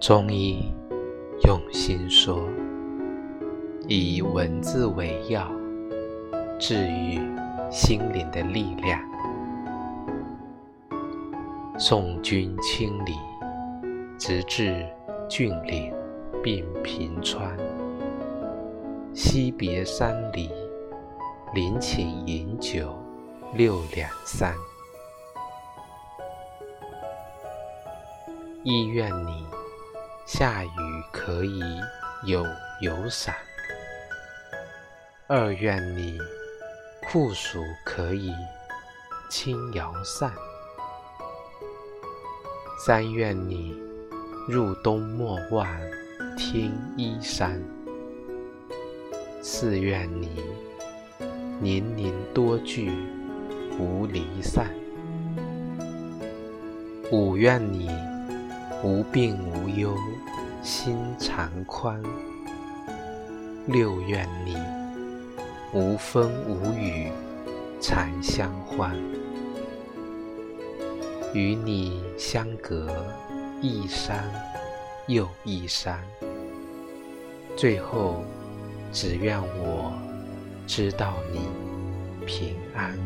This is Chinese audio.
中医用心说，以文字为药，治愈心灵的力量。送君千里，直至峻岭并平川。惜别三里，临寝饮酒六两三。一愿你。下雨可以有有伞，二愿你酷暑可以轻摇扇，三愿你入冬莫忘添衣衫，四愿你年年多聚无离散，五愿你。无病无忧，心常宽。六愿你无风无雨，常相欢。与你相隔一山又一山，最后只愿我知道你平安。